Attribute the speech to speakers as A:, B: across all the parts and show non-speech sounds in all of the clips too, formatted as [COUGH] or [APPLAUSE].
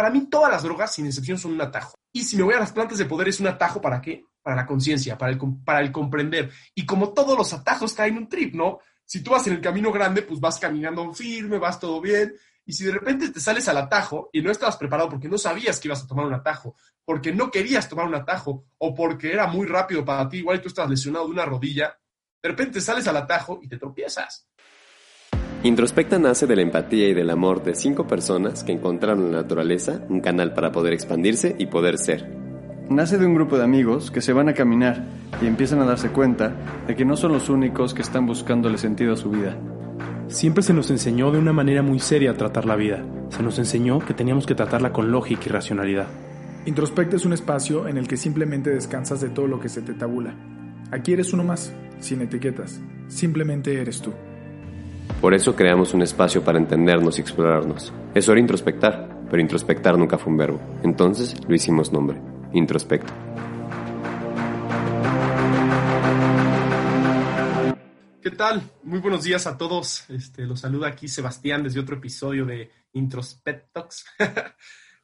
A: para mí todas las drogas, sin excepción, son un atajo. Y si me voy a las plantas de poder, es un atajo para qué? Para la conciencia, para el, para el comprender. Y como todos los atajos caen en un trip, ¿no? Si tú vas en el camino grande, pues vas caminando firme, vas todo bien. Y si de repente te sales al atajo y no estabas preparado porque no sabías que ibas a tomar un atajo, porque no querías tomar un atajo o porque era muy rápido para ti, igual tú estás lesionado de una rodilla, de repente sales al atajo y te tropiezas.
B: Introspecta nace de la empatía y del amor de cinco personas que encontraron en la naturaleza un canal para poder expandirse y poder ser.
C: Nace de un grupo de amigos que se van a caminar y empiezan a darse cuenta de que no son los únicos que están buscándole sentido a su vida.
D: Siempre se nos enseñó de una manera muy seria a tratar la vida. Se nos enseñó que teníamos que tratarla con lógica y racionalidad.
E: Introspecta es un espacio en el que simplemente descansas de todo lo que se te tabula. Aquí eres uno más, sin etiquetas. Simplemente eres tú.
B: Por eso creamos un espacio para entendernos y explorarnos. Es hora de introspectar, pero introspectar nunca fue un verbo. Entonces lo hicimos nombre, introspecto.
A: ¿Qué tal? Muy buenos días a todos. Este, los saluda aquí Sebastián desde otro episodio de Introspectox. [LAUGHS]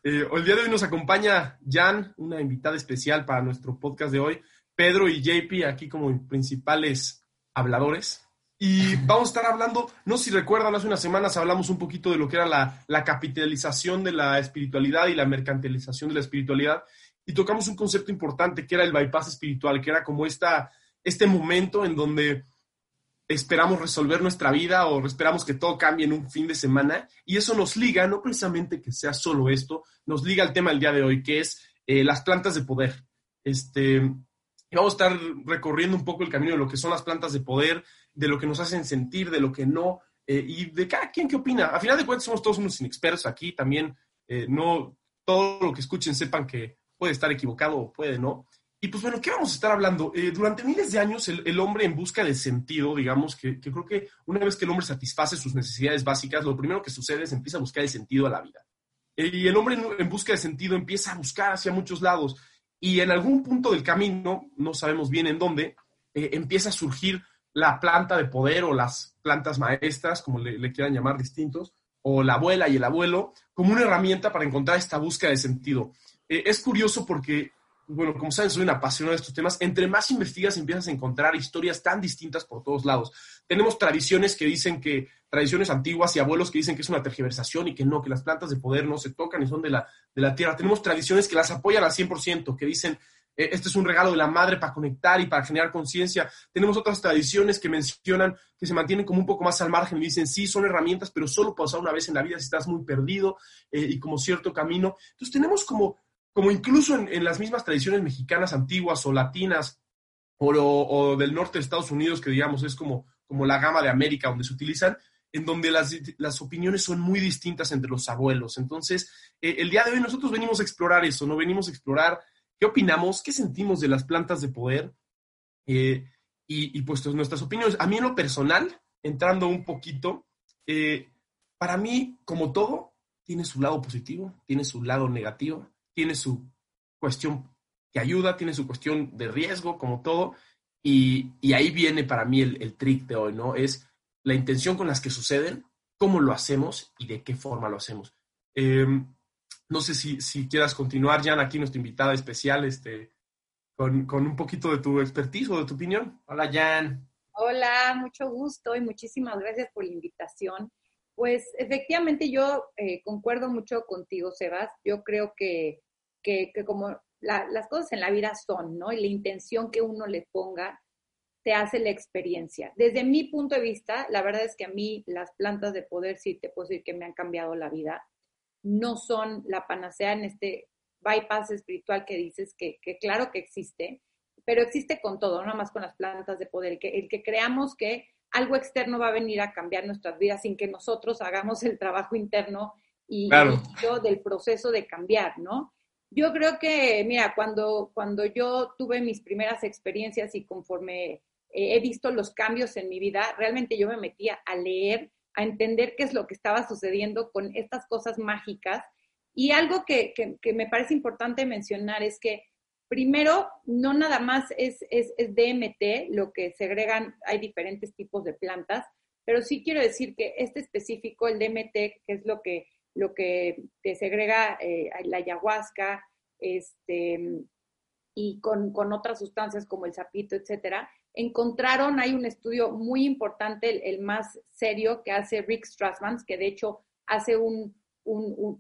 A: eh, el día de hoy nos acompaña Jan, una invitada especial para nuestro podcast de hoy. Pedro y JP aquí como principales habladores. Y vamos a estar hablando, no sé si recuerdan, hace unas semanas hablamos un poquito de lo que era la, capitalización de la espiritualidad y la mercantilización de la espiritualidad. Y tocamos un concepto importante que era el bypass espiritual, que era como esta, este momento en donde esperamos resolver nuestra vida o esperamos que todo cambie en un fin de semana. Y eso nos liga, no precisamente que sea solo esto, nos liga al tema del día de hoy, que es eh, las plantas de poder. Este, vamos a estar recorriendo un poco el camino de lo que son las plantas de poder, de lo que nos hacen sentir, de lo que no, eh, y de cada quien qué opina. A final de cuentas somos todos unos inexpertos aquí, también eh, no todo lo que escuchen sepan que puede estar equivocado o puede no. Y pues bueno, ¿qué vamos a estar hablando? Eh, durante miles de años el, hombre en busca de sentido, digamos, que, creo que una vez que el hombre satisface sus necesidades básicas, lo primero que sucede es empieza a buscar el sentido a la vida. y el hombre en busca de sentido empieza a buscar hacia muchos lados. Y en algún punto del camino, no sabemos bien en dónde, empieza a surgir la planta de poder o las plantas maestras, como le, quieran llamar distintos, o la abuela y el abuelo, como una herramienta para encontrar esta búsqueda de sentido. Eh, es curioso porque, bueno, como saben, soy un apasionado de estos temas. Entre más investigas, empiezas a encontrar historias tan distintas por todos lados. Tenemos tradiciones que dicen que, tradiciones antiguas y abuelos que dicen que es una tergiversación y que no, que las plantas de poder no se tocan y son de la, de la tierra. Tenemos tradiciones que las apoyan al 100%, que dicen este es un regalo de la madre para conectar y para generar conciencia. Tenemos otras tradiciones que mencionan que se mantienen como un poco más al margen y dicen, sí, son herramientas, pero solo puedo usar una vez en la vida si estás muy perdido eh, y como cierto camino. Entonces tenemos como, como incluso en, las mismas tradiciones mexicanas antiguas o latinas o, o, del norte de Estados Unidos, que digamos es como, como la gama de América donde se utilizan, en donde las, las, opiniones son muy distintas entre los abuelos. Entonces, eh, el día de hoy nosotros venimos a explorar eso, no venimos a explorar qué opinamos, qué sentimos de las plantas de poder eh, y, pues nuestras opiniones. A mí en lo personal, entrando un poquito, eh, para mí, como todo, tiene su lado positivo, tiene su lado negativo, tiene su cuestión que ayuda, tiene su cuestión de riesgo, como todo, y, ahí viene para mí el, trick de hoy, ¿no? Es la intención con las que suceden, cómo lo hacemos y de qué forma lo hacemos. Em, no sé si, si quieras continuar, Jan, aquí nuestra invitada especial, este, con, un poquito de tu expertise o de tu opinión. Hola, Jan.
F: Hola, mucho gusto y muchísimas gracias por la invitación. Pues efectivamente yo eh, concuerdo mucho contigo, Sebas. Yo creo que, que, como las cosas en la vida son, ¿no? Y la intención que uno le ponga te hace la experiencia. Desde mi punto de vista, la verdad es que a mí las plantas de poder sí te puedo decir que me han cambiado la vida no son la panacea en este bypass espiritual que dices que, claro que existe, pero existe con todo, no nada más con las plantas de poder, el que, el que creamos que algo externo va a venir a cambiar nuestras vidas sin que nosotros hagamos el trabajo interno y, yo del proceso de cambiar, ¿no? Yo creo que, mira, cuando, cuando yo tuve mis primeras experiencias y conforme he visto los cambios en mi vida, realmente yo me metía a leer a entender qué es lo que estaba sucediendo con estas cosas mágicas. Y algo que, me parece importante mencionar es que primero, no nada más es, es, DMT, lo que segregan, hay diferentes tipos de plantas, pero sí quiero decir que este específico, el DMT, que es lo que lo que te segrega eh, la ayahuasca, este, y con, otras sustancias como el sapito, etcétera, encontraron, hay un estudio muy importante, el, más serio que hace Rick Strassman, que de hecho hace un,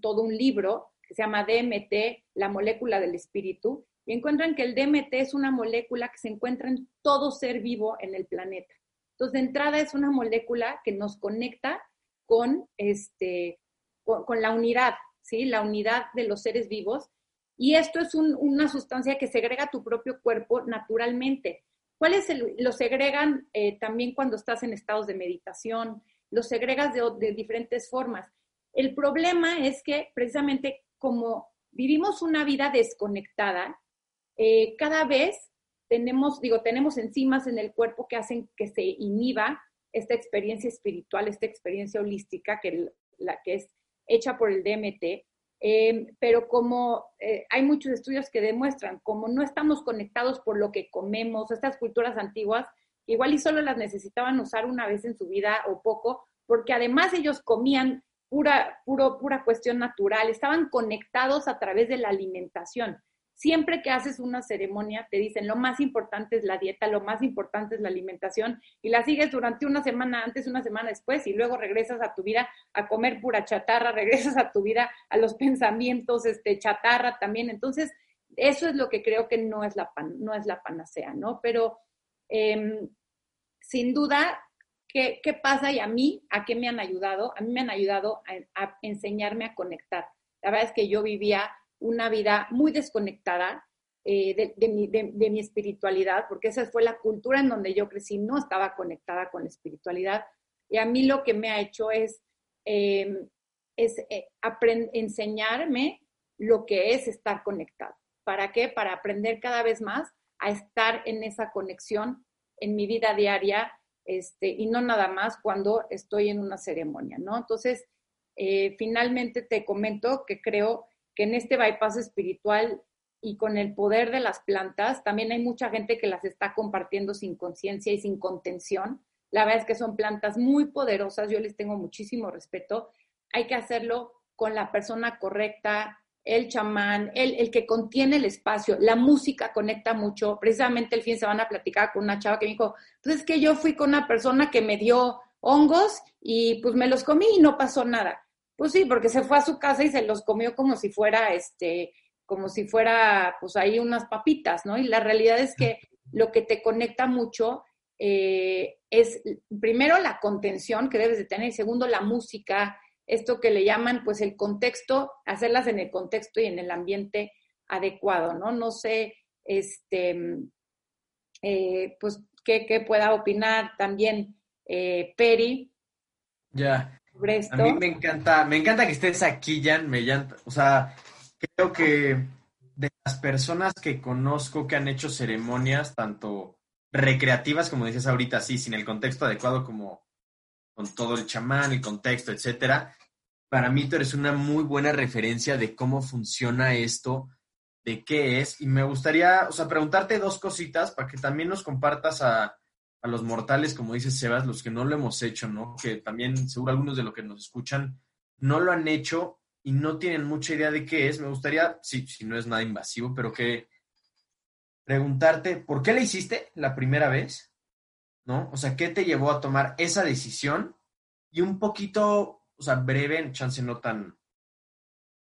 F: todo un libro que se llama DMT, la molécula del espíritu, y encuentran que el DMT es una molécula que se encuentra en todo ser vivo en el planeta. Entonces, de entrada es una molécula que nos conecta con, este, con, la unidad, ¿sí? La unidad de los seres vivos. Y esto es una sustancia que segrega tu propio cuerpo naturalmente. ¿Cuáles lo segregan eh, también cuando estás en estados de meditación? Lo segregas de, diferentes formas. El problema es que precisamente como vivimos una vida desconectada, eh, cada vez tenemos, digo, tenemos enzimas en el cuerpo que hacen que se inhiba esta experiencia espiritual, esta experiencia holística que, la, que es hecha por el DMT. Eh, pero como eh, hay muchos estudios que demuestran, como no estamos conectados por lo que comemos, estas culturas antiguas, igual y solo las necesitaban usar una vez en su vida o poco, porque además ellos comían pura, puro, pura cuestión natural, estaban conectados a través de la alimentación. Siempre que haces una ceremonia, te dicen lo más importante es la dieta, lo más importante es la alimentación, y la sigues durante una semana antes, una semana después, y luego regresas a tu vida a comer pura chatarra, [LAUGHS] regresas a tu vida a los pensamientos, este, chatarra también. Entonces, eso es lo que creo que no es la, no es la panacea, ¿no? Pero em, sin duda, ¿qué, ¿qué, pasa y a mí, a qué me han ayudado? A mí me han ayudado a enseñarme a conectar. La verdad es que yo vivía una vida muy desconectada eh, de, mi, espiritualidad, porque esa fue la cultura en donde yo crecí, no estaba conectada con la espiritualidad. Y a mí lo que me ha hecho es, em, es eh, enseñarme lo que es estar conectado. ¿Para qué? Para aprender cada vez más a estar en esa conexión en mi vida diaria este, y no nada más cuando estoy en una ceremonia, ¿no? Entonces, eh, finalmente te comento que creo que en este bypass espiritual y con el poder de las plantas, también hay mucha gente que las está compartiendo sin conciencia y sin contención. La verdad es que son plantas muy poderosas, yo les tengo muchísimo respeto. Hay que hacerlo con la persona correcta, el chamán, el, el que contiene el espacio. La música conecta mucho. Precisamente el fin de semana platicaba con una chava que me dijo, pues es que yo fui con una persona que me dio hongos y pues me los comí y no pasó nada. Pues sí, porque se fue a su casa y se los comió como si fuera, este, como si fuera, pues ahí unas papitas, ¿no? Y la realidad es que lo que te conecta mucho eh, es, primero, la contención que debes de tener, y segundo, la música, esto que le llaman, pues, el contexto, hacerlas en el contexto y en el ambiente adecuado, ¿no? No sé, este, eh, pues, qué, pueda opinar también eh, Peri.
G: Ya, a mí me encanta, me encanta que estés aquí, Jan. Me o sea, creo que de las personas que conozco que han hecho ceremonias, tanto recreativas, como decías ahorita, sí, sin el contexto adecuado, como con todo el chamán, el contexto, etcétera. Para mí tú eres una muy buena referencia de cómo funciona esto, de qué es. Y me gustaría, o sea, preguntarte dos cositas para que también nos compartas a, a los mortales, como dice Sebas, los que no lo hemos hecho, ¿no? Que también seguro algunos de los que nos escuchan no lo han hecho y no tienen mucha idea de qué es. Me gustaría, sí, si no es nada invasivo, pero que preguntarte, ¿por qué le hiciste la primera vez? ¿No? O sea, ¿qué te llevó a tomar esa decisión? Y un poquito, o sea, breve, chance no tan,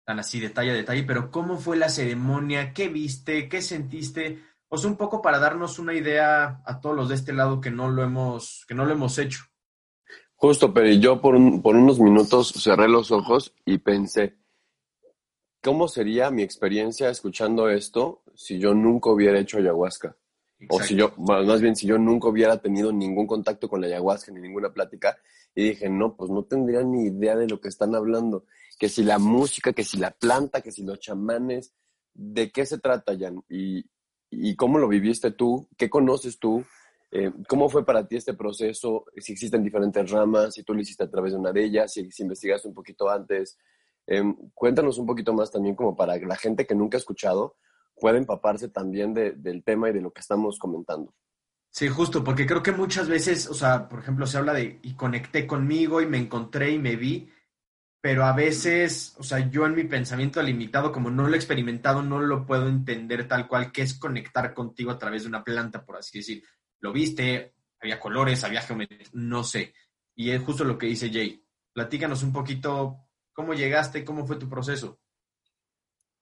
G: tan así detalle a detalle, pero ¿cómo fue la ceremonia? ¿Qué viste? ¿Qué sentiste? Pues un poco para darnos una idea a todos los de este lado que no lo hemos, que no lo hemos hecho.
B: Justo, pero yo por, por unos minutos cerré los ojos y pensé, ¿cómo sería mi experiencia escuchando esto si yo nunca hubiera hecho ayahuasca? O si yo, más bien, si yo nunca hubiera tenido ningún contacto con la ayahuasca ni ninguna plática, y dije, no, pues no tendría ni idea de lo que están hablando. Que si la música, que si la planta, que si los chamanes, ¿de qué se trata, Jan? Y, y cómo lo viviste tú, qué conoces tú, eh, cómo fue para ti este proceso, si existen diferentes ramas, si tú lo hiciste a través de una de ellas, si, investigaste un poquito antes. Em, cuéntanos un poquito más también como para que la gente que nunca ha escuchado pueda empaparse también del tema y de lo que estamos comentando.
G: Sí, justo, porque creo que muchas veces, o sea, por ejemplo, se habla de y conecté conmigo y me encontré y me vi, pero a veces, o sea, yo en mi pensamiento limitado, como no lo he experimentado, no lo puedo entender tal cual, que es conectar contigo a través de una planta, por así decir. Lo viste, había colores, había geometría, no sé. Y es justo lo que dice Jay. Platícanos un poquito cómo llegaste, cómo fue tu proceso.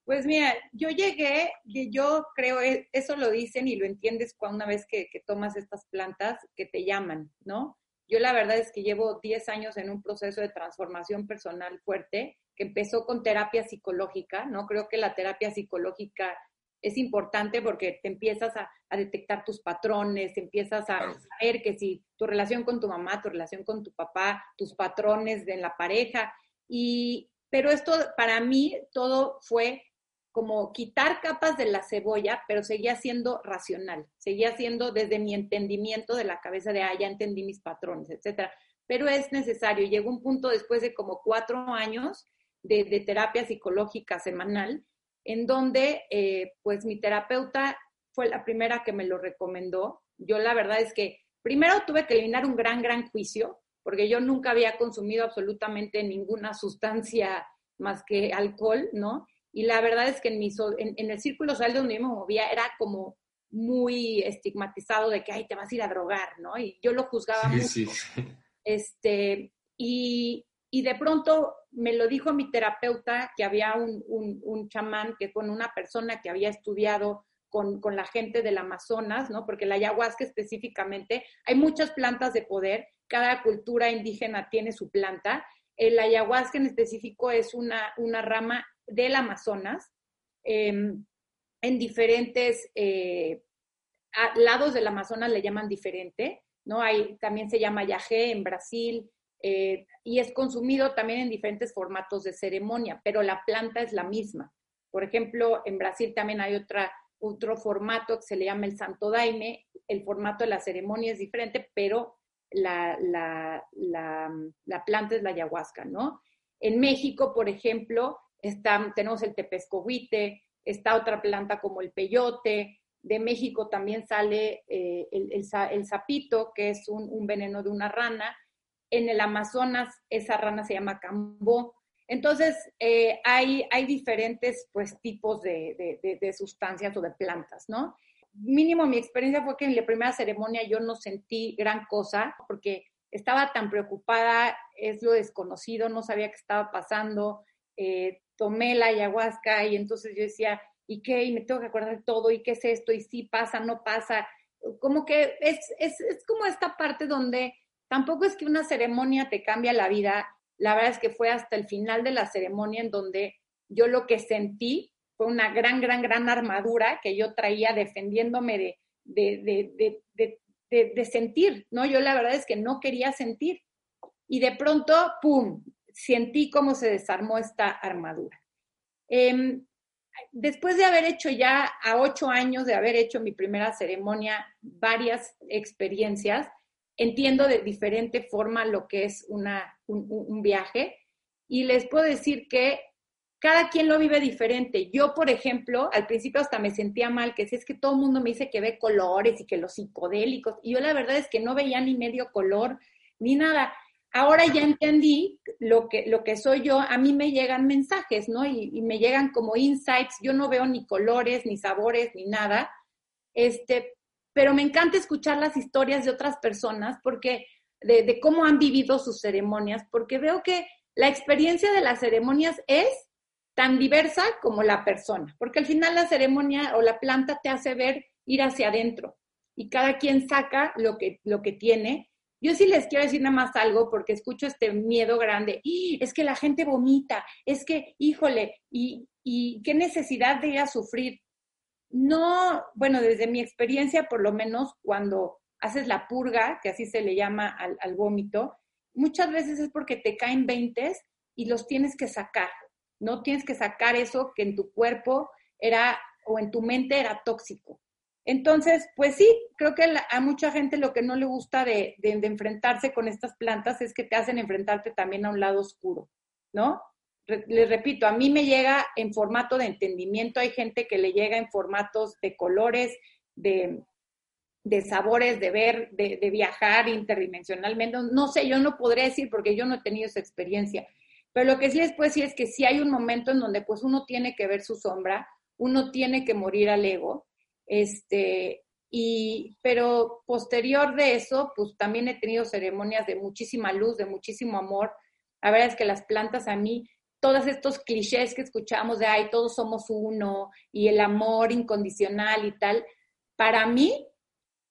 F: Pues mira, yo llegué, yo creo, e, eso lo dicen y lo entiendes cuando una vez que tomas estas plantas que te llaman, ¿no? Yo la verdad es que llevo 10 años en un proceso de transformación personal fuerte que empezó con terapia psicológica, ¿no? Creo que la terapia psicológica es importante porque te empiezas a, detectar tus patrones, empiezas a saber que si tu relación con tu mamá, tu relación con tu papá, tus patrones de la pareja, y, pero esto para mí todo fue como quitar capas de la cebolla, pero seguía siendo racional, seguía siendo desde mi entendimiento de la cabeza de, ah, ya entendí mis patrones, etcétera. Pero es necesario. Llegó un punto después de como cuatro años de, terapia psicológica semanal, en donde, eh, pues, mi terapeuta fue la primera que me lo recomendó. Yo la verdad es que primero tuve que eliminar un gran, gran juicio, porque yo nunca había consumido absolutamente ninguna sustancia más que alcohol, ¿no? Y la verdad es que en, mi, en, el círculo social donde yo me movía era como muy estigmatizado de que, ay, te vas a ir a drogar, ¿no? Y yo lo juzgaba mucho. Sí, Este, y, y, de pronto me lo dijo mi terapeuta, que había un, un, un chamán, que con una persona que había estudiado con, con, la gente del Amazonas, ¿no? Porque la ayahuasca específicamente, hay muchas plantas de poder, cada cultura indígena tiene su planta. El ayahuasca en específico es una, una rama del Amazonas, em, en diferentes eh, lados del Amazonas le llaman diferente, ¿no? Hay, también se llama yagé en Brasil eh, y es consumido también en diferentes formatos de ceremonia, pero la planta es la misma. Por ejemplo, en Brasil también hay otra, otro formato que se le llama el Santo Daime. El formato de la ceremonia es diferente, pero la, la, la planta es la ayahuasca, ¿no? En México, por ejemplo, tenemos el tepescohuite, está otra planta como el peyote, de México también sale eh, el, el, sapito, que es un, veneno de una rana. En el Amazonas esa rana se llama cambó. Entonces, eh, hay, hay diferentes pues, tipos de, sustancias o de plantas, ¿no? Mínimo mi experiencia fue que en la primera ceremonia yo no sentí gran cosa porque estaba tan preocupada, es lo desconocido, no sabía qué estaba pasando, eh, tomé la ayahuasca y entonces yo decía, ¿y qué? Y me tengo que acordar de todo, ¿y qué es esto? ¿Y si pasa, no pasa? Como que es, es, es como esta parte donde tampoco es que una ceremonia te cambia la vida, la verdad es que fue hasta el final de la ceremonia en donde yo lo que sentí fue una gran, gran, gran armadura que yo traía defendiéndome de, de, de, de, sentir, ¿no? Yo la verdad es que no quería sentir. Y de pronto, ¡pum!, sentí cómo se desarmó esta armadura. Em, después de haber hecho ya a ocho años de haber hecho mi primera ceremonia, varias experiencias, entiendo de diferente forma lo que es una, un, viaje y les puedo decir que cada quien lo vive diferente. Yo, por ejemplo, al principio hasta me sentía mal, que si es que todo el mundo me dice que ve colores y que los psicodélicos, y yo la verdad es que no veía ni medio color ni nada ahora ya entendí lo que, lo que soy yo, a mí me llegan mensajes, ¿no? Y, me llegan como insights, yo no veo ni colores, ni sabores, ni nada, este, pero me encanta escuchar las historias de otras personas porque de, de cómo han vivido sus ceremonias, porque veo que la experiencia de las ceremonias es tan diversa como la persona, porque al final la ceremonia o la planta te hace ver ir hacia adentro y cada quien saca lo que, lo que tiene yo sí les quiero decir nada más algo porque escucho este miedo grande. Es que la gente vomita, es que, híjole, y, qué necesidad de ir a sufrir. No, bueno, desde mi experiencia, por lo menos cuando haces la purga, que así se le llama al, al vómito, muchas veces es porque te caen veintes y los tienes que sacar, ¿no? Tienes que sacar eso que en tu cuerpo era o en tu mente era tóxico. Entonces, pues sí, creo que a mucha gente lo que no le gusta de, enfrentarse con estas plantas es que te hacen enfrentarte también a un lado oscuro, ¿no? les repito, a mí me llega en formato de entendimiento, hay gente que le llega en formatos de colores, de, sabores, de ver, de, viajar interdimensionalmente. No sé, yo no podré decir porque yo no he tenido esa experiencia. Pero lo que sí les puedo decir es que sí hay un momento en donde pues uno tiene que ver su sombra, uno tiene que morir al ego, este, y, pero posterior de eso, pues también he tenido ceremonias de muchísima luz, de muchísimo amor. La verdad es que las plantas a mí, todos estos clichés que escuchamos de, ay, todos somos uno y el amor incondicional y tal, para mí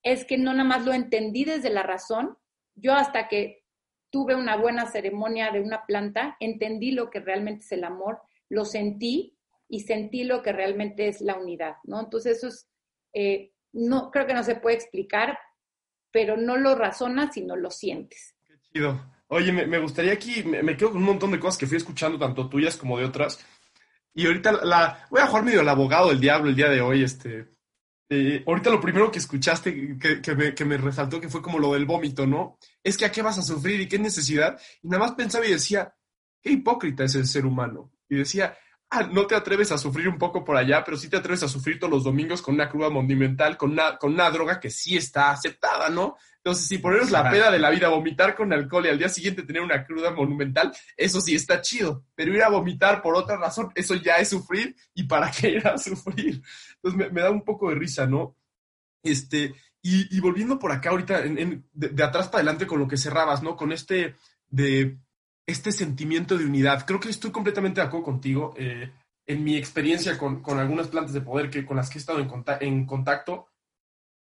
F: es que no nada más lo entendí desde la razón, yo hasta que tuve una buena ceremonia de una planta, entendí lo que realmente es el amor, lo sentí y sentí lo que realmente es la unidad, ¿no? Entonces eso es, eh, no, creo que no se puede explicar, pero no lo razonas, sino lo sientes.
A: Qué chido. Oye, me, gustaría aquí, me, quedo con un montón de cosas que fui escuchando, tanto tuyas como de otras. Y ahorita la, voy a jugar medio el abogado del diablo el día de hoy, este, eh, ahorita lo primero que escuchaste que, me, resaltó que fue como lo del vómito, ¿no? Es que a qué vas a sufrir y qué necesidad. Y nada más pensaba y decía, qué hipócrita es el ser humano. Y decía, no te atreves a sufrir un poco por allá, pero sí te atreves a sufrir todos los domingos con una cruda monumental, con una, con una droga que sí está aceptada, ¿no? Entonces, si poneros la peda de la vida, vomitar con alcohol y al día siguiente tener una cruda monumental, eso sí está chido. Pero ir a vomitar por otra razón, eso ya es sufrir. ¿Y para qué ir a [LAUGHS] sufrir? Entonces, me, da un poco de risa, ¿no? Este, y, volviendo por acá ahorita, de, atrás para adelante con lo que cerrabas, ¿no? Con este, de, este sentimiento de unidad. Creo que estoy completamente de acuerdo contigo. Eh, en mi experiencia con, con, algunas plantas de poder que, con las que he estado en, en contacto,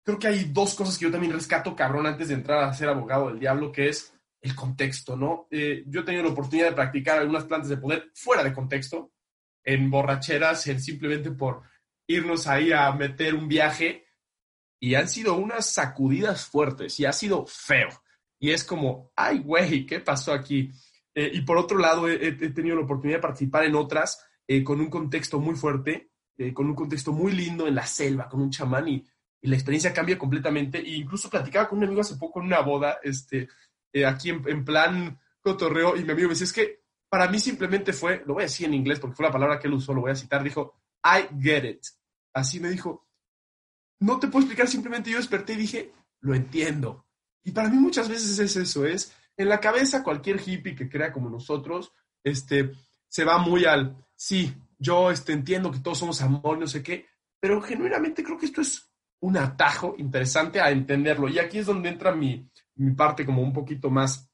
A: creo que hay dos cosas que yo también rescato, cabrón, antes de entrar a ser abogado del diablo, que es el contexto, ¿no? Eh, yo he tenido la oportunidad de practicar algunas plantas de poder fuera de contexto, en borracheras, en simplemente por irnos ahí a meter un viaje, y han sido unas sacudidas fuertes, y ha sido feo. Y es como, ay, güey, ¿qué pasó aquí? Eh, y por otro lado, he, tenido la oportunidad de participar en otras eh, con un contexto muy fuerte, con un contexto muy lindo en la selva, con un chamán, y la experiencia cambia completamente. E incluso platicaba con un amigo hace poco en una boda, este, eh, aquí en, plan cotorreo, y mi amigo me decía, es que para mí simplemente fue, lo voy a decir en inglés porque fue la palabra que él usó, lo voy a citar, dijo, I get it. Así me dijo, no te puedo explicar, simplemente yo desperté y dije, lo entiendo. Y para mí muchas veces es eso, es en la cabeza cualquier hippie que crea como nosotros, este, se va muy al, sí, yo este, entiendo que todos somos amor, no sé qué, pero genuinamente creo que esto es un atajo interesante a entenderlo. Y aquí es donde entra mi, parte como un poquito más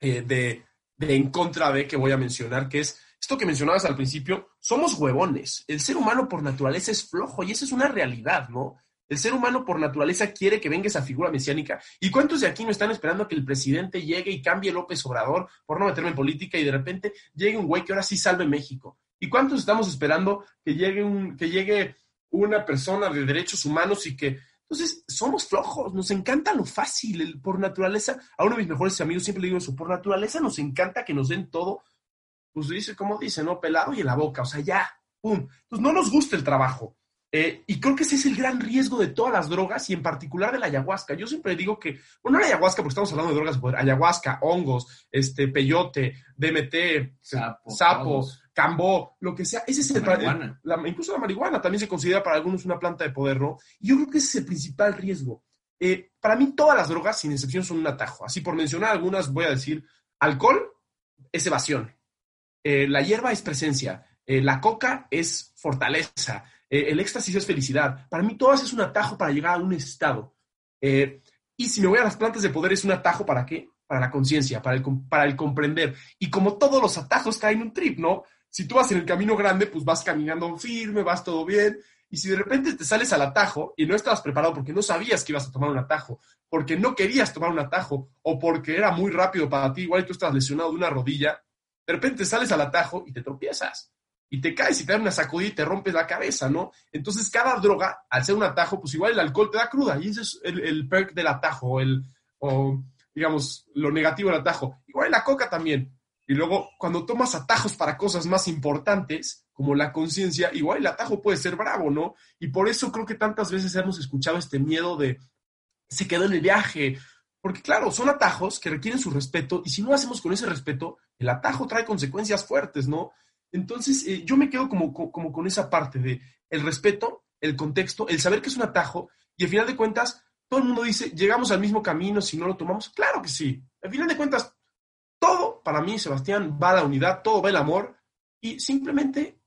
A: eh, de, en contra de que voy a mencionar, que es esto que mencionabas al principio, somos huevones. El ser humano por naturaleza es flojo y esa es una realidad, ¿no? El ser humano por naturaleza quiere que venga esa figura mesiánica. ¿Y cuántos de aquí no están esperando que el presidente llegue y cambie López Obrador por no meterme en política y de repente llegue un güey que ahora sí salve México? ¿Y cuántos estamos esperando que llegue un, que llegue una persona de derechos humanos y que, entonces, somos flojos, nos encanta lo fácil, por naturaleza, a uno de mis mejores amigos siempre le digo eso, por naturaleza nos encanta que nos den todo, pues dice, como dice, ¿no? Pelado y en la boca, o sea, ya, pum. Pues no nos gusta el trabajo. Eh, y creo que ese es el gran riesgo de todas las drogas y en particular de la ayahuasca. Yo siempre digo que, bueno, no la ayahuasca porque estamos hablando de drogas, ayahuasca, hongos, este, peyote, DMT, sapo, cambó, lo que sea. Ese es el, la, incluso la marihuana también se considera para algunos una planta de poder, ¿no? Y yo creo que ese es el principal riesgo. Eh, para mí todas las drogas, sin excepción, son un atajo. Así por mencionar algunas, voy a decir, alcohol es evasión, eh, la hierba es presencia, la coca es fortaleza, eh, el éxtasis es felicidad. Para mí todas es un atajo para llegar a un estado. Eh, y si me voy a las plantas de poder, es un atajo para qué? Para la conciencia, para el, comprender. Y como todos los atajos caen en un trip, ¿no? Si tú vas en el camino grande, pues vas caminando firme, vas todo bien. Y si de repente te sales al atajo y no estabas preparado porque no sabías que ibas a tomar un atajo, porque no querías tomar un atajo o porque era muy rápido para ti, igual tú estás lesionado de una rodilla, de repente sales al atajo y te tropiezas y te caes y te da una sacudida y te rompes la cabeza, ¿no? Entonces, cada droga, al ser un atajo, pues igual el alcohol te da cruda y ese es el, perk del atajo, el, o digamos, lo negativo del atajo. Igual la coca también. Y luego, cuando tomas atajos para cosas más importantes, como la conciencia, igual el atajo puede ser bravo, ¿no? Y por eso creo que tantas veces hemos escuchado este miedo de se quedó en el viaje. Porque claro, son atajos que requieren su respeto y si no hacemos con ese respeto, el atajo trae consecuencias fuertes, ¿no? Entonces, eh, yo me quedo como, como con esa parte de el respeto, el contexto, el saber que es un atajo, y al final de cuentas, todo el mundo dice, llegamos al mismo camino si no lo tomamos. Claro que sí. Al final de cuentas, todo para mí, Sebastián, va la unidad, todo va el amor y simplemente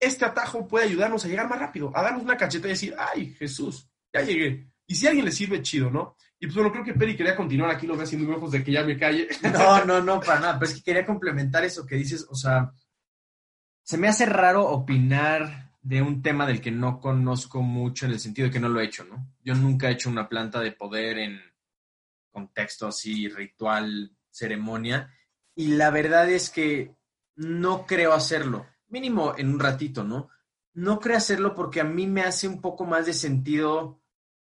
A: este atajo puede ayudarnos a llegar más rápido, a darnos una cacheta y decir, ay, Jesús, ya llegué. Y si a alguien le sirve, chido, ¿no? Y pues bueno, creo que Peri quería continuar aquí, lo ve haciendo ojos de que ya me calle.
G: No, no, no, para nada, pero es que quería complementar eso que dices, o sea, se me hace raro opinar de un tema del que no conozco mucho en el sentido de que no lo he hecho, ¿no? Yo nunca he hecho una planta de poder en contexto así, ritual, ceremonia, y la verdad es que no creo hacerlo, mínimo en un ratito, ¿no? No creo hacerlo porque a mí me hace un poco más de sentido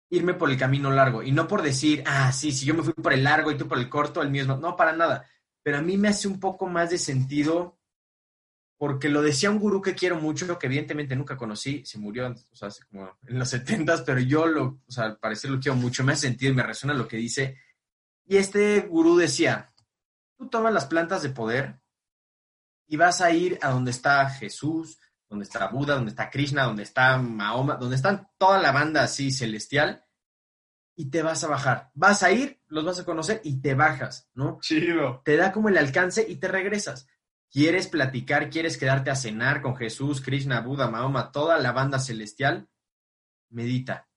G: irme por el camino largo y no por decir, ah, sí, si yo me fui por el largo y tú por el corto, el mismo, no, para nada, pero a mí me hace un poco más de sentido porque lo decía un gurú que quiero mucho, que evidentemente nunca conocí, se murió, o sea, hace como en los [LAUGHS] setentas, pero yo lo, o sea, al parecer lo quiero mucho, me hace sentido y me resuena lo que dice. Y este gurú decía, tú tomas las plantas de poder y vas a ir a donde está Jesús, donde está Buda, donde está Krishna, donde está Mahoma, donde están toda la banda así celestial, y te vas a bajar. Vas a ir, los vas a conocer y te bajas, ¿no?
A: Chido.
G: Te da como el alcance y te regresas quieres platicar, quieres quedarte a cenar con Jesús, Krishna, Buda, Mahoma, toda la banda celestial, medita,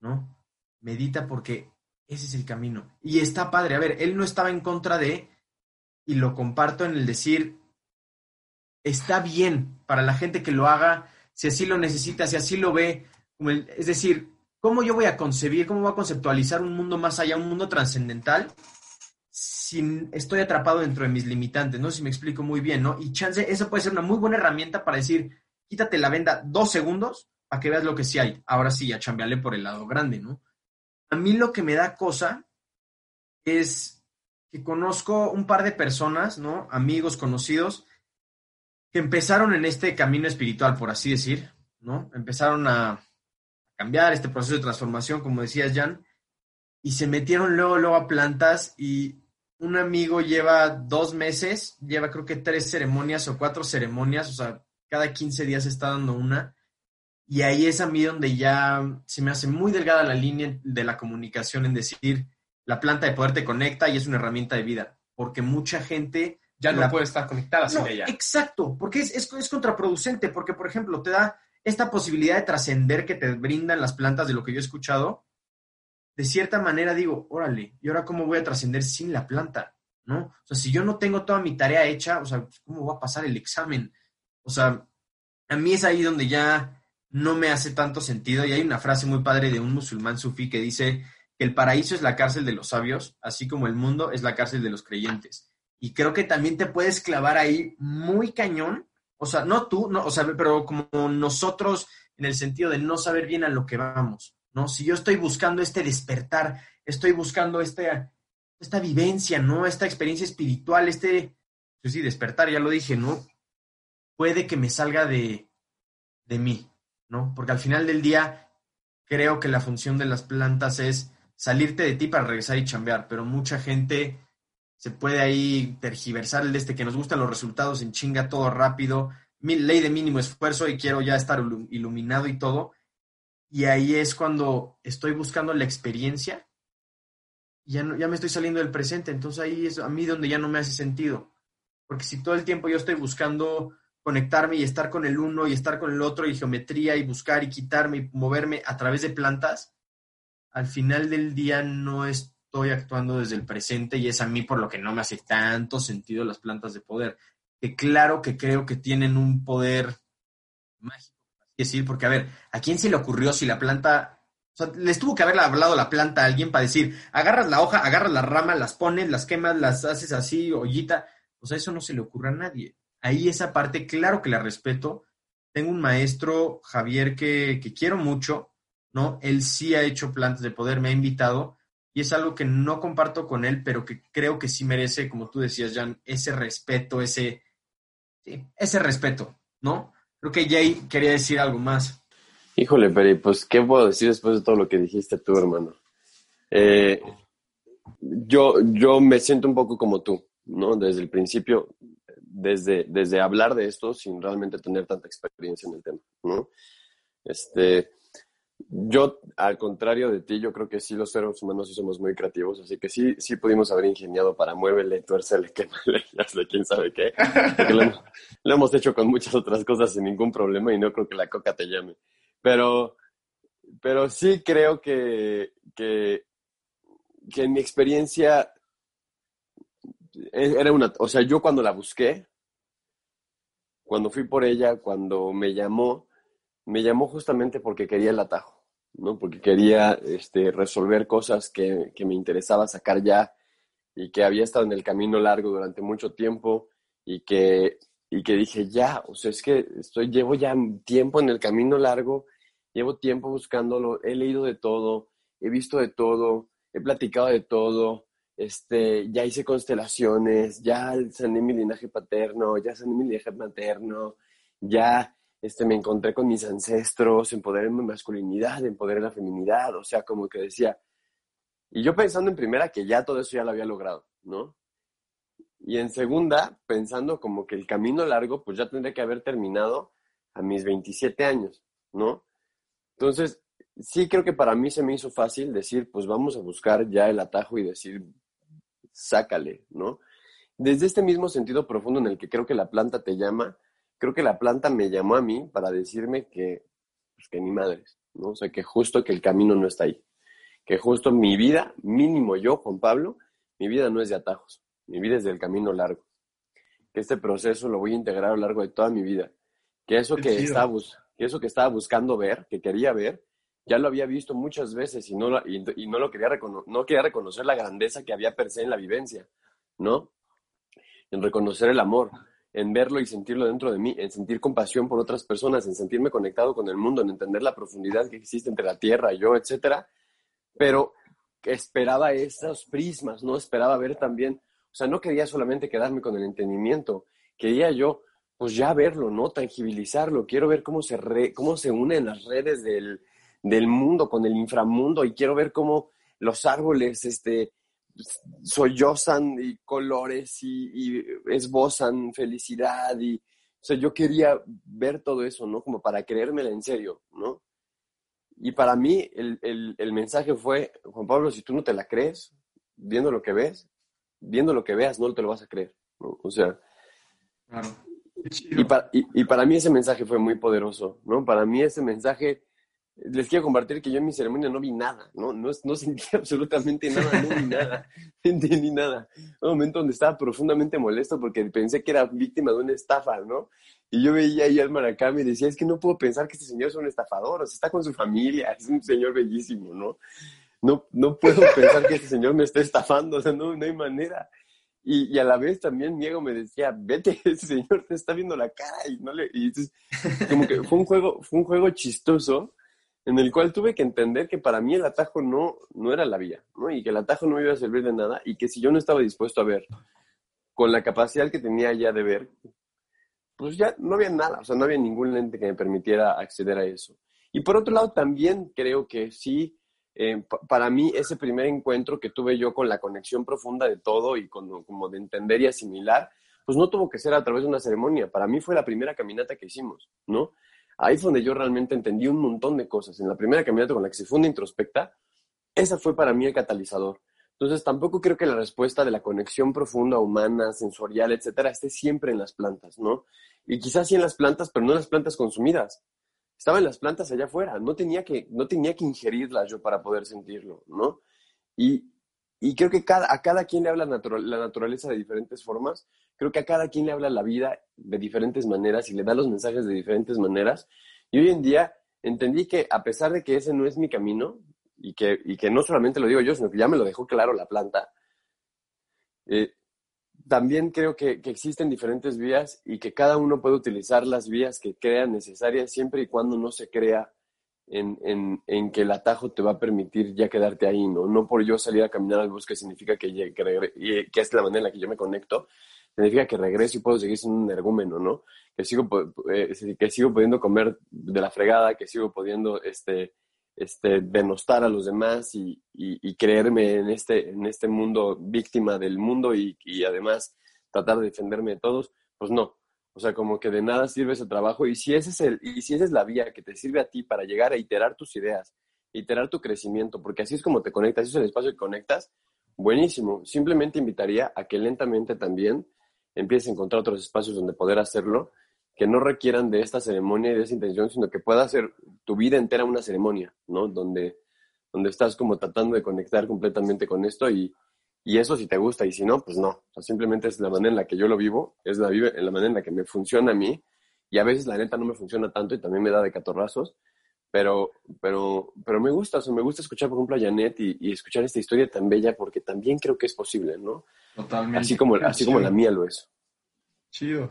G: ¿no? Medita porque ese es el camino. Y está padre. A ver, él no estaba en contra de, y lo comparto en el decir, está bien para la gente que lo haga, si así lo necesita, si así lo ve. es decir, ¿cómo yo voy a concebir, cómo voy a conceptualizar un mundo más allá, un mundo trascendental? Si estoy atrapado dentro de mis limitantes, no si me explico muy bien, ¿no? Y chance, eso puede ser una muy buena herramienta para decir, quítate la venda dos segundos para que veas lo que sí hay. Ahora sí, ya chambeale por el lado grande, ¿no? A mí lo que me da cosa es que conozco un par de personas, ¿no? Amigos, conocidos, que empezaron en este camino espiritual, por así decir, ¿no? Empezaron a cambiar este proceso de transformación, como decías, Jan, y se metieron luego, luego a plantas y un amigo lleva dos meses, lleva creo que tres ceremonias o cuatro ceremonias, o sea, cada 15 días está dando una. Y ahí es a mí donde ya se me hace muy delgada la línea de la comunicación en decir, la planta de poder te conecta y es una herramienta de vida, porque mucha gente...
A: Ya no puede estar conectada sin ella.
G: Exacto, porque es, es, es contraproducente, porque por ejemplo te da esta posibilidad de trascender que te brindan las plantas de lo que yo he escuchado, de cierta manera digo, órale, ¿y ahora cómo voy a trascender sin la planta? ¿No? O sea, si yo no tengo toda mi tarea hecha, o sea, ¿cómo va a pasar el examen? O sea, a mí es ahí donde ya no me hace tanto sentido. Y hay una frase muy padre de un musulmán sufí que dice que el paraíso es la cárcel de los sabios, así como el mundo es la cárcel de los creyentes. Y creo que también te puedes clavar ahí muy cañón. O sea, no tú, no, o sea, pero como nosotros en el sentido de no saber bien a lo que vamos. ¿No? Si yo estoy buscando este despertar, estoy buscando este, esta vivencia, ¿no? Esta experiencia espiritual, este, pues sí, despertar, ya lo dije, ¿no? Puede que me salga de, de mí, ¿no? Porque al final del día creo que la función de las plantas es salirte de ti para regresar y chambear, pero mucha gente se puede ahí tergiversar el de este que nos gustan los resultados en chinga todo rápido, ley de mínimo esfuerzo y quiero ya estar iluminado y todo, y ahí es cuando estoy buscando la experiencia ya, no, ya me estoy saliendo del presente. Entonces ahí es a mí donde ya no me hace sentido. Porque si todo el tiempo yo estoy buscando conectarme y estar con el uno y estar con el otro y geometría y buscar y quitarme y moverme a través de plantas, al final del día no estoy actuando desde el presente y es a mí por lo que no me hace tanto sentido las plantas de poder. Que claro que creo que tienen un poder mágico decir, porque a ver, ¿a quién se le ocurrió si la planta, o sea, les tuvo que haber hablado la planta a alguien para decir, agarras la hoja, agarras la rama, las pones, las quemas, las haces así, ollita, o sea, eso no se le ocurre a nadie. Ahí esa parte, claro que la respeto. Tengo un maestro, Javier, que, que quiero mucho, ¿no? Él sí ha hecho plantas de poder, me ha invitado, y es algo que no comparto con él, pero que creo que sí merece, como tú decías, Jan, ese respeto, ese, ese respeto, ¿no? Creo que Jay quería decir algo más.
B: Híjole, Peri, pues, ¿qué puedo decir después de todo lo que dijiste tú, hermano? Eh, yo, yo me siento un poco como tú, ¿no? Desde el principio, desde, desde hablar de esto sin realmente tener tanta experiencia en el tema, ¿no? Este, yo al contrario de ti, yo creo que sí los seres humanos sí somos muy creativos, así que sí, sí pudimos haber ingeniado para muévele, tuércele, [LAUGHS] quémale, hazle quién sabe qué. Lo lo, hemos, hecho con muchas otras cosas sin ningún problema y no creo que la coca te llame. Pero, pero sí creo que, que, que en mi experiencia era una, o sea, yo cuando la busqué, cuando fui por ella, cuando me llamó, me llamó justamente porque quería el atajo, ¿no? Porque quería este, resolver cosas que, que, me interesaba sacar ya y que había estado en el camino largo durante mucho tiempo y que, y que dije, ya, o sea, es que estoy, llevo ya tiempo en el camino largo, llevo tiempo buscándolo, he leído de todo, he visto de todo, he platicado de todo, este, ya hice constelaciones, ya sané mi linaje paterno, ya sané mi linaje materno, ya este, me encontré con mis ancestros, empoderé mi masculinidad, empoderé la feminidad, o sea, como que decía, y yo pensando en primera que ya todo eso ya lo había logrado, ¿no? Y en segunda, pensando como que el camino largo, pues ya tendría que haber terminado a mis 27 años, ¿no? Entonces, sí creo que para mí se me hizo fácil decir, pues vamos a buscar ya el atajo y decir, sácale, ¿no? Desde este mismo sentido profundo en el que creo que la planta te llama, creo que la planta me llamó a mí para decirme que, pues que ni madres, ¿no? O sea, que justo que el camino no está ahí. Que justo mi vida, mínimo yo, Juan Pablo, mi vida no es de atajos, mi vida es del camino largo. Que este proceso lo voy a integrar a lo largo de toda mi vida. Que eso que, estaba, que eso que estaba buscando ver, que quería ver, ya lo había visto muchas veces y no, lo, y, no lo quería, no quería reconocer la grandeza que había per se en la vivencia, ¿no? En reconocer el amor, en verlo y sentirlo dentro de mí, en sentir compasión por otras personas, en sentirme conectado con el mundo, en entender la profundidad que existe entre la tierra, yo, etcétera. Pero esperaba esos prismas, no esperaba ver también, o sea, no quería solamente quedarme con el entendimiento, quería yo pues ya verlo, ¿no? Tangibilizarlo, quiero ver cómo se, cómo se unen las redes del, del mundo con el inframundo y quiero ver cómo los árboles este, sollozan y colores y, esbozan felicidad y, o sea, yo quería ver todo eso, ¿no? Como para creérmela en serio, ¿no? Y para mí el, el, mensaje fue, Juan Pablo, si tú no te la crees, viendo lo que ves, viendo lo que veas, no te lo vas a creer, ¿no? O sea... Y, para, y para mí ese mensaje fue muy poderoso, ¿no? Para mí ese mensaje les quiero compartir que yo en mi ceremonia no vi nada, no, no, no sentí [LAUGHS] absolutamente nada, no vi nada, [LAUGHS] no entendí nada. Un momento donde estaba profundamente molesto porque pensé que era víctima de una estafa, ¿no? Y yo veía ahí al Maracame y decía, es que no puedo pensar que este señor es un estafador, o sea, está con su familia, [LAUGHS] es un señor bellísimo, ¿no? No, no puedo pensar que este señor me esté estafando, o sea, no, no hay manera. Y, y, a la vez también mi ego me decía, vete, ese señor te está viendo la cara y no le... Y entonces, como que fue un juego, fue un juego chistoso en el cual tuve que entender que para mí el atajo no, no era la vía, ¿no? Y que el atajo no iba a servir de nada y que si yo no estaba dispuesto a ver con la capacidad que tenía ya de ver, pues ya no había nada, o sea, no había ningún lente que me permitiera acceder a eso. Y por otro lado, también creo que sí, eh, para mí ese primer encuentro que tuve yo con la conexión profunda de todo y con, como de entender y asimilar, pues no tuvo que ser a través de una ceremonia. Para mí fue la primera caminata que hicimos, ¿no? Ahí fue donde yo realmente entendí un montón de cosas. En la primera caminata con la que se funda Introspecta, esa fue para mí el catalizador. Entonces, tampoco creo que la respuesta de la conexión profunda, humana, sensorial, etcétera, esté siempre en las plantas, ¿no? Y quizás sí en las plantas, pero no en las plantas consumidas. Estaba en las plantas allá afuera. No tenía que, no tenía que ingerirlas yo para poder sentirlo, ¿no? Y, y creo que cada, a cada quien le habla la naturaleza de diferentes formas. Creo que a cada quien le habla la vida de diferentes maneras y le da los mensajes de diferentes maneras. Y hoy en día entendí que a pesar de que ese no es mi camino, y que, y que no solamente lo digo yo, sino que ya me lo dejó claro la planta, eh, también creo que, que, existen diferentes vías y que cada uno puede utilizar las vías que crea necesarias siempre y cuando no se crea en, en, en, que el atajo te va a permitir ya quedarte ahí, ¿no? No por yo salir a caminar al bosque significa que, que, que es la manera en la que yo me conecto, significa que regreso y puedo seguir siendo un energúmeno, ¿no? Que sigo, eh, que sigo pudiendo comer de la fregada, que sigo pudiendo este, este, denostar a los demás y, y, y creerme en este, en este mundo víctima del mundo y, y además tratar de defenderme de todos, pues no. O sea, como que de nada sirve ese trabajo. Y si, ese es el, y si esa es la vía que te sirve a ti para llegar a iterar tus ideas iterar tu crecimiento, porque así es como te conectas, es el espacio que conectas, buenísimo. Simplemente invitaría a que lentamente también empieces a encontrar otros espacios donde poder hacerlo, que no requieran de esta ceremonia y de esa intención, sino que pueda ser tu vida entera una ceremonia, ¿no? Donde, donde estás como tratando de conectar completamente con esto y, y eso si te gusta y si no, pues no. simplemente es la manera en la que yo lo vivo, es la, vive, la manera en la que me funciona a mí y a veces la neta no me funciona tanto y también me da de catorrazos, pero, pero, pero me gusta, o me gusta escuchar, por ejemplo, a Janet y, escuchar esta historia tan bella porque también creo que es posible, ¿no? Totalmente. Así como, así como la mía lo es.
A: Chido.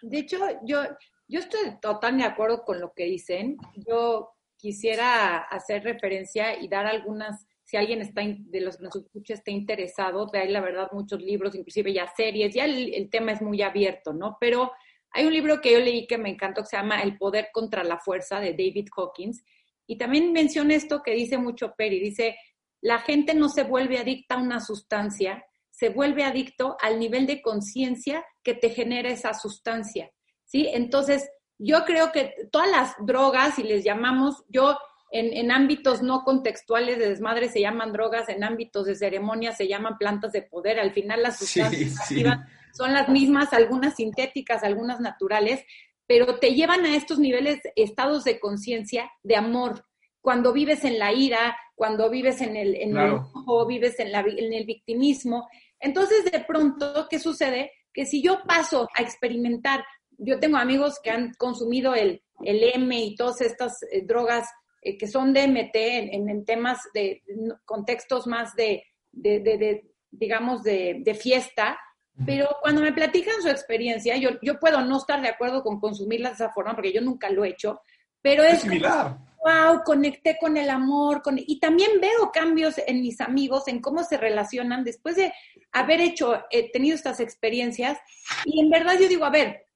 F: De hecho, yo, yo estoy totalmente de acuerdo con lo que dicen. Yo quisiera hacer referencia y dar algunas, si alguien está de los que nos escucha está interesado, hay la verdad muchos libros, inclusive ya series, ya el, el tema es muy abierto, ¿no? Pero hay un libro que yo leí que me encantó que se llama El poder contra la fuerza de David Hawkins. Y también menciona esto que dice mucho Perry. Dice, la gente no se vuelve adicta a una sustancia, se vuelve adicto al nivel de conciencia que te genera esa sustancia. ¿Sí? Entonces, yo creo que todas las drogas, si les llamamos, yo en, ámbitos no contextuales de desmadre se llaman drogas, en ámbitos de ceremonia se llaman plantas de poder. Al final las sustancias son las mismas, algunas sintéticas, algunas naturales, pero te llevan a estos niveles, estados de conciencia, de amor. Cuando vives en la ira, cuando vives en el, en vives en, la, en el victimismo. Entonces, de pronto, ¿qué sucede? Que si yo paso a experimentar, yo tengo amigos que han consumido el, el M y todas estas eh, drogas eh, que son DMT en, en, temas de contextos más de, de, de digamos, de, fiesta, pero cuando me platican su experiencia, yo, yo puedo no estar de acuerdo con consumirla de esa forma, porque yo nunca lo he hecho, pero es,
A: similar.
F: wow, conecté con el amor, con, y también veo cambios en mis amigos, en cómo se relacionan después de haber hecho, eh, tenido estas experiencias, y en verdad yo digo, a ver,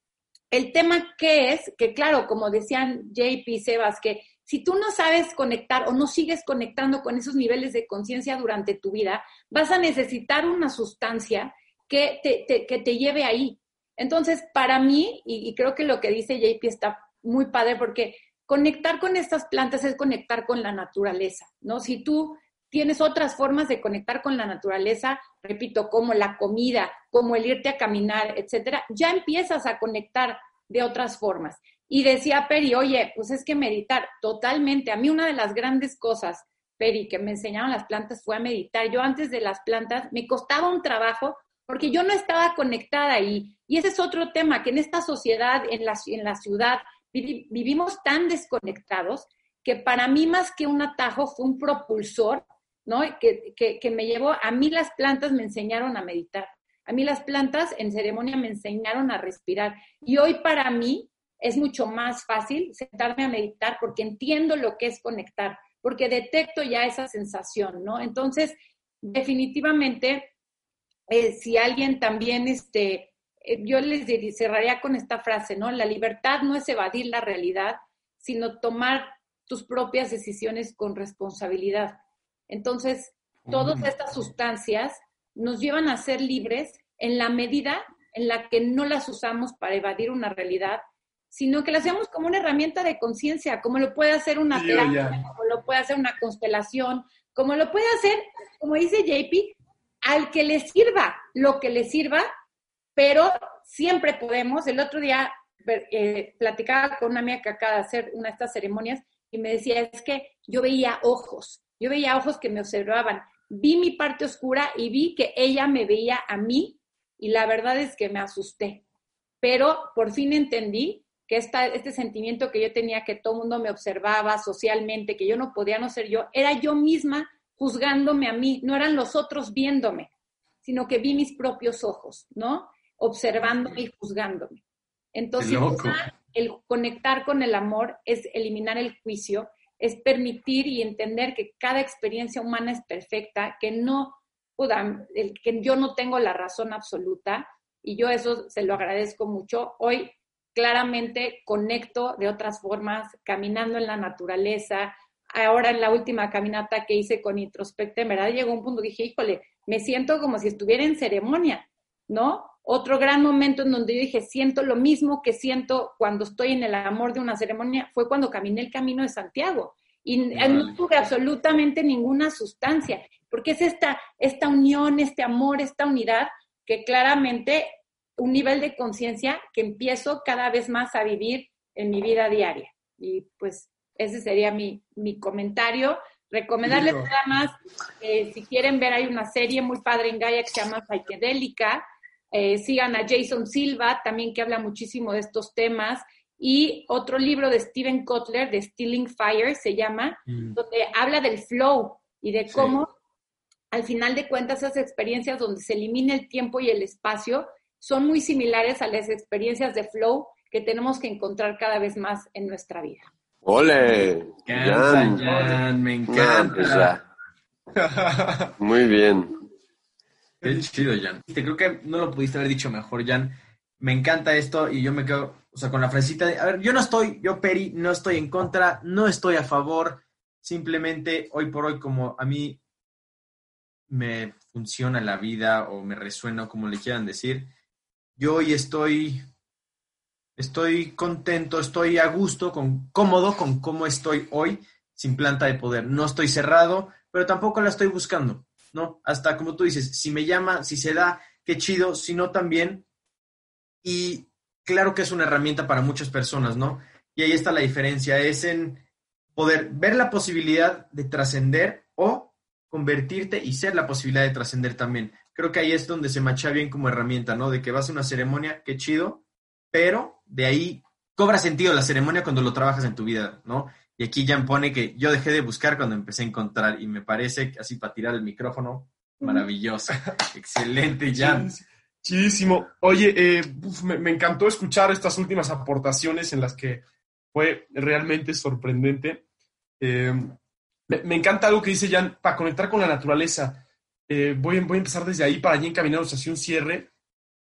F: el tema que es, que claro, como decían JP y Sebas, que si tú no sabes conectar o no sigues conectando con esos niveles de conciencia durante tu vida, vas a necesitar una sustancia que te, que te lleve ahí. Entonces, para mí, y, creo que lo que dice JP está muy padre, porque conectar con estas plantas es conectar con la naturaleza, ¿no? Si tú tienes otras formas de conectar con la naturaleza, repito, como la comida, como el irte a caminar, etcétera, ya empiezas a conectar de otras formas. Y decía Peri, oye, pues es que meditar, totalmente. A mí una de las grandes cosas, Peri, que me enseñaron las plantas fue a meditar. Yo antes de las plantas me costaba un trabajo porque yo no estaba conectada ahí. Y ese es otro tema, que en esta sociedad, en la, en la ciudad, vivimos tan desconectados que para mí más que un atajo fue un propulsor, ¿no? Que, que me llevó, a mí las plantas me enseñaron a meditar. A mí las plantas en ceremonia me enseñaron a respirar. Y hoy para mí es mucho más fácil sentarme a meditar porque entiendo lo que es conectar, porque detecto ya esa sensación, ¿no? Entonces, definitivamente eh, si alguien también, este, eh, yo les cerraría con esta frase, ¿no? La libertad no es evadir la realidad, sino tomar tus propias decisiones con responsabilidad. Entonces, todas estas sustancias nos llevan a ser libres en la medida en la que no las usamos para evadir una realidad, sino que las vemos como una herramienta de conciencia, como lo puede hacer una terapia, como lo puede hacer una constelación, como lo puede hacer, como dice JP, al que le sirva lo que le sirva, pero siempre podemos. El otro día eh, platicaba con una amiga que acaba de hacer una de estas ceremonias y me decía, es que yo veía ojos, yo veía ojos que me observaban. Vi mi parte oscura y vi que ella me veía a mí y la verdad es que me asusté. Pero por fin entendí que esta, este sentimiento que yo tenía, que todo el mundo me observaba socialmente, que yo no podía no ser yo, era yo misma juzgándome a mí, no eran los otros viéndome, sino que vi mis propios ojos, ¿no? Observándome y juzgándome. Entonces, el conectar con el amor es eliminar el juicio, es permitir y entender que cada experiencia humana es perfecta, que no, que yo no tengo la razón absoluta y yo eso se lo agradezco mucho. Hoy claramente conecto de otras formas, caminando en la naturaleza, ahora en la última caminata que hice con Introspecta, en verdad llegó un punto, dije, híjole, me siento como si estuviera en ceremonia, ¿no? Otro gran momento en donde yo dije, siento lo mismo que siento cuando estoy en el amor de una ceremonia, fue cuando caminé el camino de Santiago. y no tuve absolutamente ninguna sustancia, porque es esta, esta unión, este amor, esta unidad que claramente un nivel de conciencia que empiezo cada vez más a vivir en mi vida diaria. Y pues ese sería mi, mi comentario. Recomendarles nada más, eh, si quieren ver, hay una serie muy padre en Gaia que se llama Psychedelica. Eh, sigan a Jason Silva, también que habla muchísimo de estos temas. Y otro libro de Steven Kotler, de Stealing Fire, se llama, mm. donde habla del flow y de cómo, al final de cuentas, esas experiencias donde se elimina el tiempo y el espacio son muy similares a las experiencias de flow que tenemos que encontrar cada vez más en nuestra vida.
B: ¡Ole!
G: Jan, me encanta. [LAUGHS]
B: Muy bien.
G: Qué chido, Jan. Te creo que no lo pudiste haber dicho mejor, Jan. Me encanta esto y yo me quedo, o sea, con la frasecita de, a ver, yo no estoy, yo Peri, no estoy en contra, no estoy a favor, simplemente hoy por hoy como a mí me funciona la vida o me resuena, como le quieran decir, yo hoy estoy Estoy contento, estoy a gusto, con, cómodo con cómo estoy hoy sin planta de poder. No estoy cerrado, pero tampoco la estoy buscando, ¿no? Hasta como tú dices, si me llama, si se da, qué chido, si no también. Y claro que es una herramienta para muchas personas, ¿no? Y ahí está la diferencia, es en poder ver la posibilidad de trascender o convertirte y ser la posibilidad de trascender también. Creo que ahí es donde se macha bien como herramienta, ¿no? De que vas a una ceremonia, qué chido, pero de ahí cobra sentido la ceremonia cuando lo trabajas en tu vida, ¿no? Y aquí Jan pone que yo dejé de buscar cuando empecé a encontrar y me parece, así para tirar el micrófono, maravilloso. [LAUGHS] Excelente, Jan.
A: Chidísimo. Oye, eh, me, encantó escuchar estas últimas aportaciones en las que fue realmente sorprendente. Eh, me, encanta algo que dice Jan, para conectar con la naturaleza. Eh, voy, a empezar desde ahí para ya encaminarnos hacia un cierre.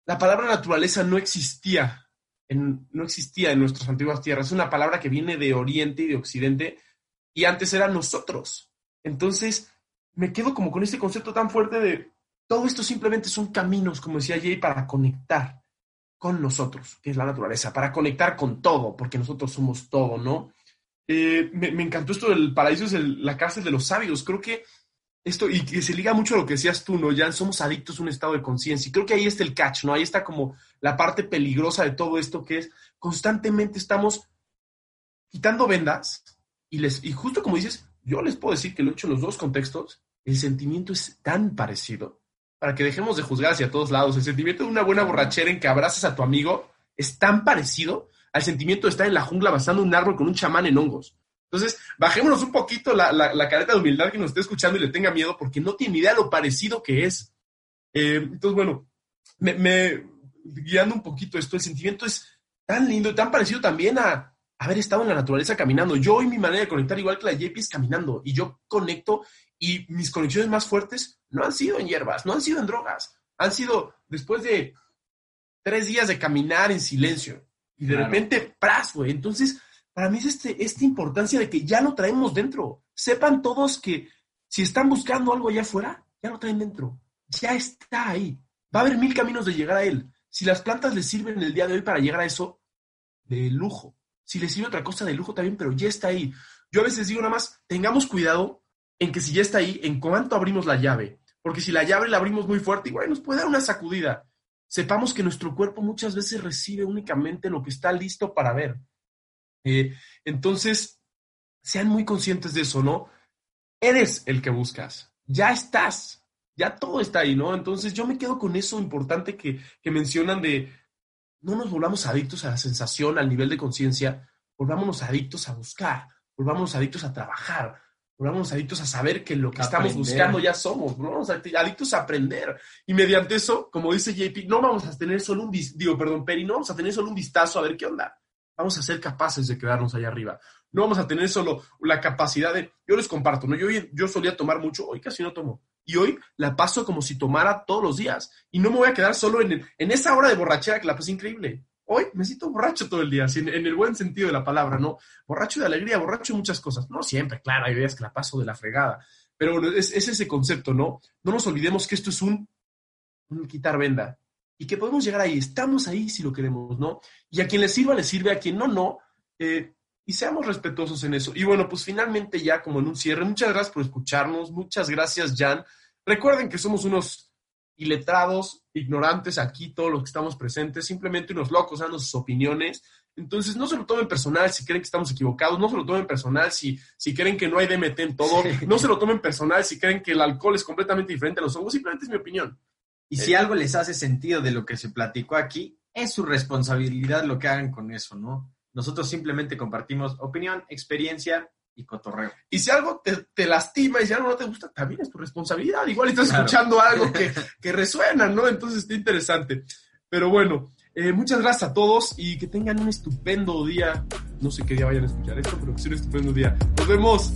A: La palabra naturaleza no existía no existía en nuestras antiguas tierras. Es una palabra que viene de Oriente y de Occidente y antes eran nosotros. Entonces, me quedo como con este concepto tan fuerte de todo esto simplemente son caminos, como decía Jay, para conectar con nosotros, que es la naturaleza, para conectar con todo, porque nosotros somos todo, ¿no? Eh, me, encantó esto del paraíso, es la cárcel de los sabios. Creo que esto, y que se liga mucho a lo que decías tú, ¿no? Ya somos adictos a un estado de conciencia. Y creo que ahí está el catch, ¿no? Ahí está como la parte peligrosa de todo esto, que es constantemente estamos quitando vendas y, les, y justo como dices, yo les puedo decir que lo he hecho en los dos contextos, el sentimiento es tan parecido, para que dejemos de juzgar hacia todos lados, el sentimiento de una buena borrachera en que abrazas a tu amigo es tan parecido al sentimiento de estar en la jungla abrazando un árbol con un chamán en hongos. Entonces, bajémonos un poquito la, la, careta de humildad que nos esté escuchando y le tenga miedo porque no tiene idea lo parecido que es. Eh, entonces, bueno, me, guiando un poquito esto, el sentimiento es tan lindo y tan parecido también a haber estado en la naturaleza caminando. Yo hoy mi manera de conectar igual que la JP es caminando y yo conecto y mis conexiones más fuertes no han sido en hierbas, no han sido en drogas, han sido después de tres días de caminar en silencio y de repente, ¡pras, güey! Entonces, para mí es este, esta importancia de que ya lo traemos dentro. Sepan todos que si están buscando algo allá afuera, ya lo traen dentro. Ya está ahí. Va a haber mil caminos de llegar a él. Si las plantas les sirven el día de hoy para llegar a eso, de lujo. Si les sirve otra cosa de lujo también, pero ya está ahí. Yo a veces digo nada más, tengamos cuidado en que si ya está ahí, en cuánto abrimos la llave. Porque si la llave la abrimos muy fuerte, igual nos puede dar una sacudida. Sepamos que nuestro cuerpo muchas veces recibe únicamente lo que está listo para ver. Eh, entonces, sean muy conscientes de eso, ¿no? Eres el que buscas, ya estás, ya todo está ahí, ¿no? Entonces yo me quedo con eso importante que, que mencionan de no nos volvamos adictos a la sensación, al nivel de conciencia, volvámonos adictos a buscar, volvámonos adictos a trabajar, volvámonos adictos a saber que lo que estamos buscando ya somos, volvámonos adictos a aprender. Y mediante eso, como dice JP, no vamos a tener solo un, digo, perdón, Peri, no vamos a tener solo un vistazo a ver qué onda vamos a ser capaces de quedarnos allá arriba. No vamos a tener solo la capacidad de, yo les comparto, ¿no? Yo, yo solía tomar mucho, hoy casi no tomo. Y hoy la paso como si tomara todos los días. Y no me voy a quedar solo en, en esa hora de borrachera que la pasé increíble. Hoy me siento borracho todo el día, en, en, el buen sentido de la palabra, ¿no? Borracho de alegría, borracho de muchas cosas. No siempre, claro, hay días que la paso de la fregada. Pero es, es ese concepto, ¿no? No nos olvidemos que esto es un, un quitar venda y que podemos llegar ahí. Estamos ahí si lo queremos, ¿no? Y a quien le sirva, le sirve, a quien no, no. Eh, y seamos respetuosos en eso. Y bueno, pues finalmente ya como en un cierre, muchas gracias por escucharnos, muchas gracias Jan. Recuerden que somos unos iletrados, ignorantes aquí, todos los que estamos presentes, simplemente unos locos dando sus opiniones. Entonces, no se lo tomen personal si creen que estamos equivocados, no se lo tomen personal si, si creen que no hay DMT en todo, no se lo tomen personal si creen que el alcohol es completamente diferente a los hongos, simplemente es mi opinión.
G: Y si algo les hace sentido de lo que se platicó aquí, es su responsabilidad lo que hagan con eso, ¿no? Nosotros simplemente compartimos opinión, experiencia y cotorreo.
A: Y si algo te, lastima y si algo no te gusta, también es tu responsabilidad. Igual estás escuchando algo que, [LAUGHS] que, resuena, ¿no? Entonces está interesante. Pero bueno, eh, muchas gracias a todos y que tengan un estupendo día. No sé qué día vayan a escuchar esto, pero que sea un estupendo día. Nos vemos.